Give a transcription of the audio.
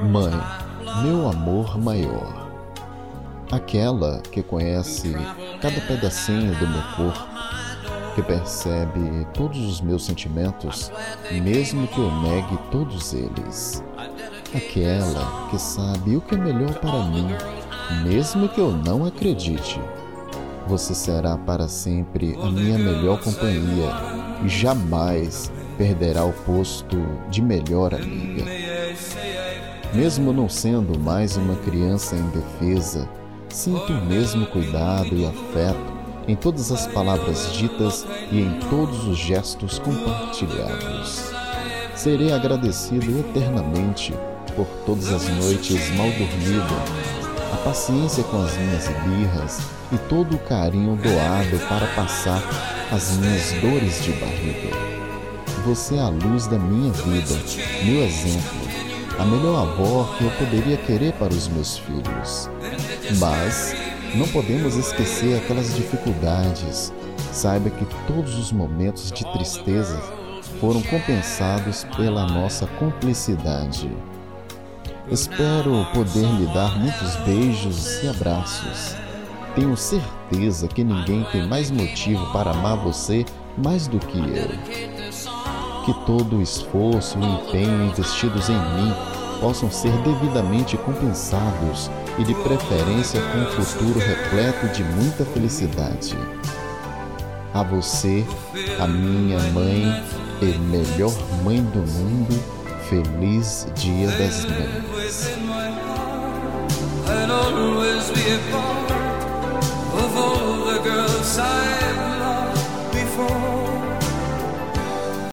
Mãe, meu amor maior, aquela que conhece cada pedacinho do meu corpo, que percebe todos os meus sentimentos, mesmo que eu negue todos eles. Aquela que sabe o que é melhor para mim, mesmo que eu não acredite. Você será para sempre a minha melhor companhia e jamais perderá o posto de melhor amiga. Mesmo não sendo mais uma criança indefesa, sinto o mesmo cuidado e afeto em todas as palavras ditas e em todos os gestos compartilhados. Serei agradecido eternamente por todas as noites mal dormidas, a paciência com as minhas birras e todo o carinho doado para passar as minhas dores de barriga. Você é a luz da minha vida, meu exemplo, a melhor avó que eu poderia querer para os meus filhos. Mas não podemos esquecer aquelas dificuldades. Saiba que todos os momentos de tristeza foram compensados pela nossa cumplicidade. Espero poder lhe dar muitos beijos e abraços. Tenho certeza que ninguém tem mais motivo para amar você mais do que eu. Que todo o esforço e empenho investidos em mim possam ser devidamente compensados e, de preferência, com um futuro repleto de muita felicidade. A você, a minha mãe e melhor mãe do mundo, feliz Dia das Mães.